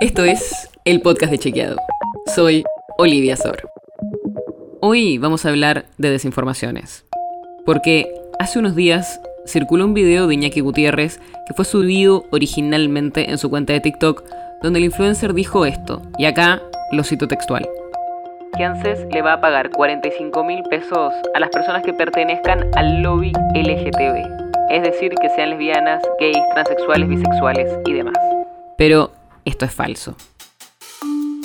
Esto es el podcast de Chequeado. Soy Olivia Sor. Hoy vamos a hablar de desinformaciones. Porque hace unos días circuló un video de Iñaki Gutiérrez que fue subido originalmente en su cuenta de TikTok, donde el influencer dijo esto, y acá lo cito textual. Que le va a pagar 45 mil pesos a las personas que pertenezcan al lobby LGTB es decir, que sean lesbianas, gays, transexuales, bisexuales y demás. Pero esto es falso.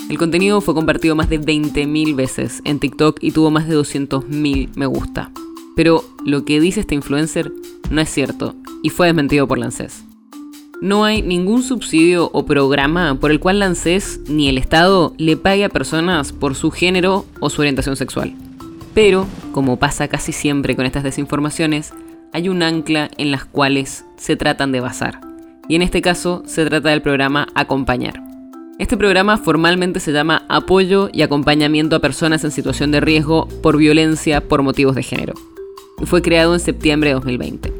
El contenido fue compartido más de 20.000 veces en TikTok y tuvo más de 200.000 me gusta. Pero lo que dice este influencer no es cierto y fue desmentido por Lancés. No hay ningún subsidio o programa por el cual Lancés ni el Estado le pague a personas por su género o su orientación sexual. Pero, como pasa casi siempre con estas desinformaciones, hay un ancla en las cuales se tratan de basar. Y en este caso se trata del programa Acompañar. Este programa formalmente se llama Apoyo y Acompañamiento a Personas en Situación de Riesgo por Violencia por Motivos de Género. Y fue creado en septiembre de 2020.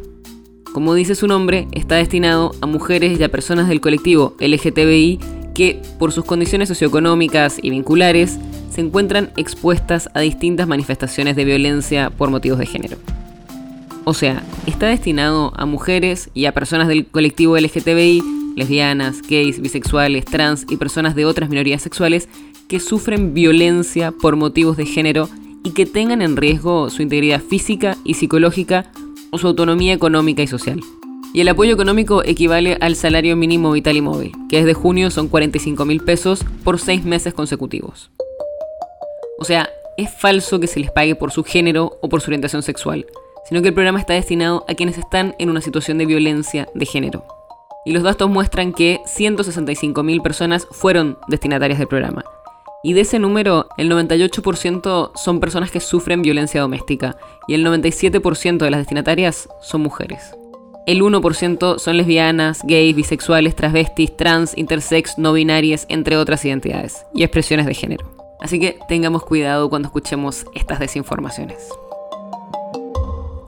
Como dice su nombre, está destinado a mujeres y a personas del colectivo LGTBI que, por sus condiciones socioeconómicas y vinculares, se encuentran expuestas a distintas manifestaciones de violencia por motivos de género. O sea, está destinado a mujeres y a personas del colectivo LGTBI, lesbianas, gays, bisexuales, trans y personas de otras minorías sexuales que sufren violencia por motivos de género y que tengan en riesgo su integridad física y psicológica o su autonomía económica y social. Y el apoyo económico equivale al salario mínimo vital y móvil, que desde junio son 45 mil pesos por seis meses consecutivos. O sea, es falso que se les pague por su género o por su orientación sexual sino que el programa está destinado a quienes están en una situación de violencia de género. Y los datos muestran que 165.000 personas fueron destinatarias del programa. Y de ese número, el 98% son personas que sufren violencia doméstica y el 97% de las destinatarias son mujeres. El 1% son lesbianas, gays, bisexuales, transvestis, trans, intersex, no binarias, entre otras identidades y expresiones de género. Así que tengamos cuidado cuando escuchemos estas desinformaciones.